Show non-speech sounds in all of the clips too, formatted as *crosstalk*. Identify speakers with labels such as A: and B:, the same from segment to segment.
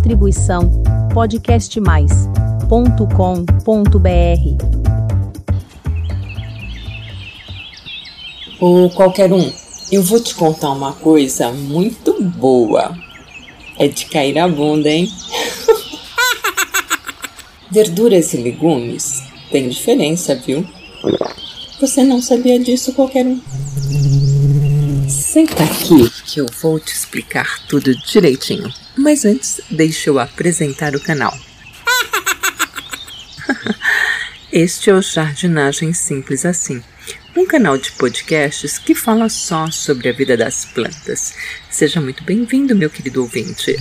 A: Distribuição podcastmais.com.br.
B: Ou qualquer um, eu vou te contar uma coisa muito boa. É de cair a bunda, hein? *laughs* Verduras e legumes têm diferença, viu? Você não sabia disso, qualquer um? Senta aqui que eu vou te explicar tudo direitinho. Mas antes, deixa eu apresentar o canal. *laughs* Este é o Jardinagem Simples Assim, um canal de podcasts que fala só sobre a vida das plantas. Seja muito bem-vindo, meu querido ouvinte.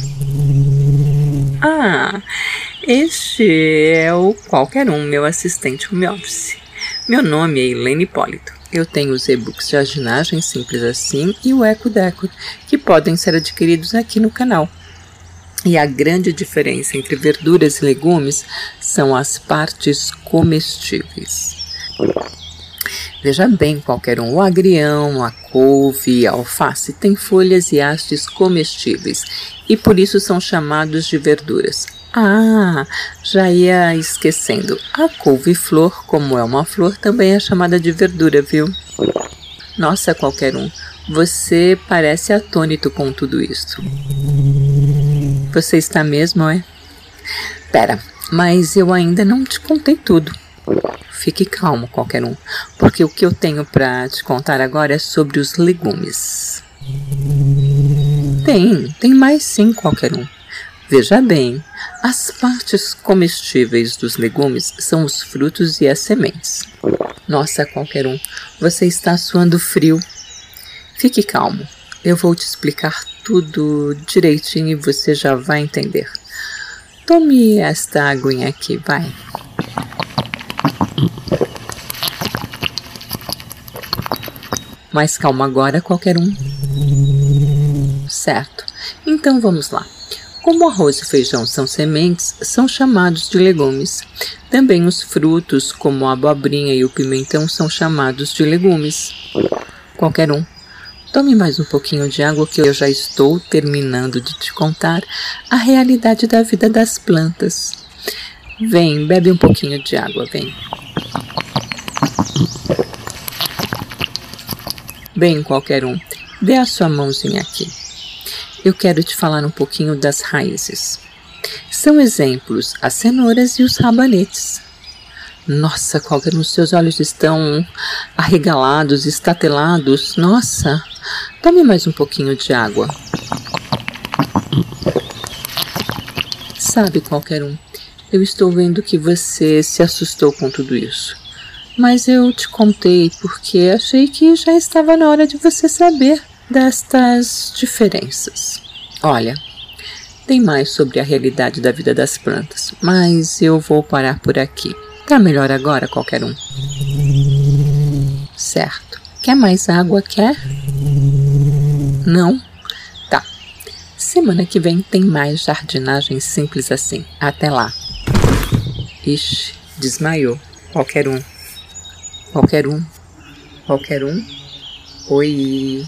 B: Ah, este é o qualquer um, meu assistente home office. Meu nome é Helene Hipólito. Eu tenho os e-books de jardinagem simples assim e o Eco Deco, que podem ser adquiridos aqui no canal. E a grande diferença entre verduras e legumes são as partes comestíveis. Veja bem, qualquer um, o agrião, a couve, a alface têm folhas e hastes comestíveis e por isso são chamados de verduras. Ah, já ia esquecendo. A couve-flor, como é uma flor, também é chamada de verdura, viu? Nossa, qualquer um, você parece atônito com tudo isso. Você está mesmo, é? Pera, mas eu ainda não te contei tudo. Fique calmo, qualquer um, porque o que eu tenho para te contar agora é sobre os legumes. Tem, tem mais sim, qualquer um. Veja bem, as partes comestíveis dos legumes são os frutos e as sementes. Nossa, qualquer um, você está suando frio. Fique calmo, eu vou te explicar tudo direitinho e você já vai entender. Tome esta aguinha aqui, vai. Mais calma agora, qualquer um. Certo, então vamos lá. Como arroz e feijão são sementes, são chamados de legumes. Também os frutos, como a abobrinha e o pimentão, são chamados de legumes. Qualquer um. Tome mais um pouquinho de água que eu já estou terminando de te contar a realidade da vida das plantas. Vem, bebe um pouquinho de água, vem. Bem, qualquer um, dê a sua mãozinha aqui eu quero te falar um pouquinho das raízes. São exemplos as cenouras e os rabanetes. Nossa, qualquer um, seus olhos estão arregalados, estatelados. Nossa, tome mais um pouquinho de água. Sabe, qualquer um, eu estou vendo que você se assustou com tudo isso. Mas eu te contei porque achei que já estava na hora de você saber destas diferenças. Olha, tem mais sobre a realidade da vida das plantas, mas eu vou parar por aqui. Tá melhor agora, qualquer um? Certo. Quer mais água? Quer? Não? Tá. Semana que vem tem mais jardinagem simples assim. Até lá. Ixi, desmaiou. Qualquer um. Qualquer um. Qualquer um. Oi.